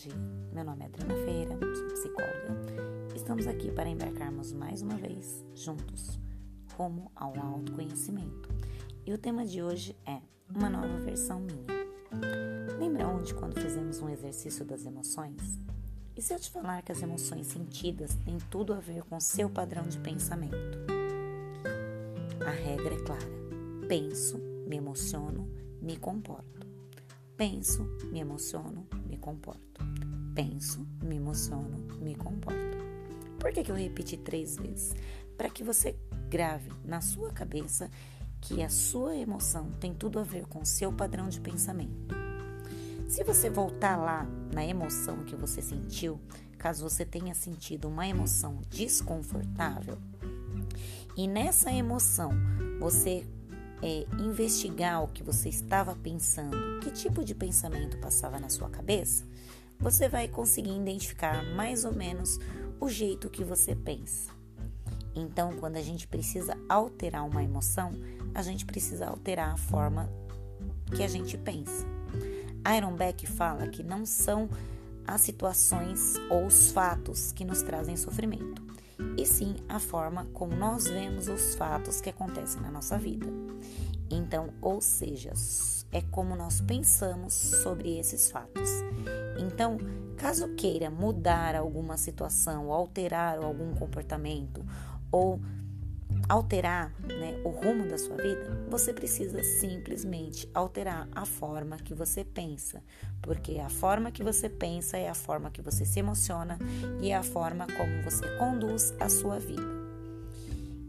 tarde. Meu nome é Adriana Feira, sou psicóloga. Estamos aqui para embarcarmos mais uma vez juntos rumo ao autoconhecimento. E o tema de hoje é uma nova versão minha. Lembra onde quando fizemos um exercício das emoções? E se eu te falar que as emoções sentidas têm tudo a ver com seu padrão de pensamento? A regra é clara: penso, me emociono, me comporto. Penso, me emociono, me comporto. Penso, me emociono, me comporto. Por que, que eu repeti três vezes? Para que você grave na sua cabeça que a sua emoção tem tudo a ver com o seu padrão de pensamento. Se você voltar lá na emoção que você sentiu, caso você tenha sentido uma emoção desconfortável, e nessa emoção você é, investigar o que você estava pensando, que tipo de pensamento passava na sua cabeça, você vai conseguir identificar mais ou menos o jeito que você pensa. Então, quando a gente precisa alterar uma emoção, a gente precisa alterar a forma que a gente pensa. Iron Beck fala que não são as situações ou os fatos que nos trazem sofrimento, e sim a forma como nós vemos os fatos que acontecem na nossa vida. Então, ou seja, é como nós pensamos sobre esses fatos. Então, caso queira mudar alguma situação, alterar algum comportamento ou alterar né, o rumo da sua vida, você precisa simplesmente alterar a forma que você pensa, porque a forma que você pensa é a forma que você se emociona e é a forma como você conduz a sua vida.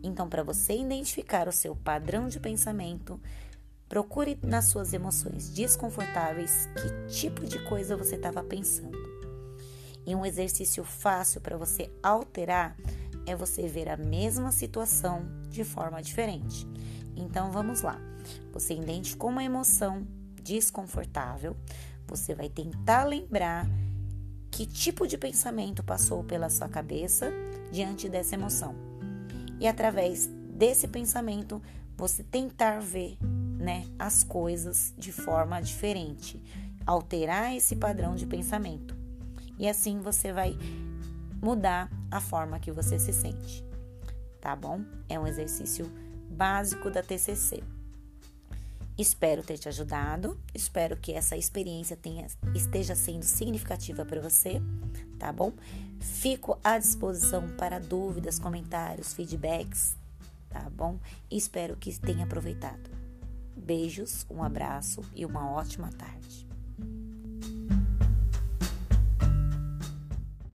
Então, para você identificar o seu padrão de pensamento, procure nas suas emoções desconfortáveis que tipo de coisa você estava pensando. E um exercício fácil para você alterar é você ver a mesma situação de forma diferente. Então vamos lá. Você identificou uma emoção desconfortável, você vai tentar lembrar que tipo de pensamento passou pela sua cabeça diante dessa emoção. E através desse pensamento, você tentar ver, né, as coisas de forma diferente, alterar esse padrão de pensamento. E assim você vai mudar a forma que você se sente. Tá bom? É um exercício básico da TCC. Espero ter te ajudado. Espero que essa experiência tenha, esteja sendo significativa para você, tá bom? Fico à disposição para dúvidas, comentários, feedbacks, tá bom? Espero que tenha aproveitado. Beijos, um abraço e uma ótima tarde.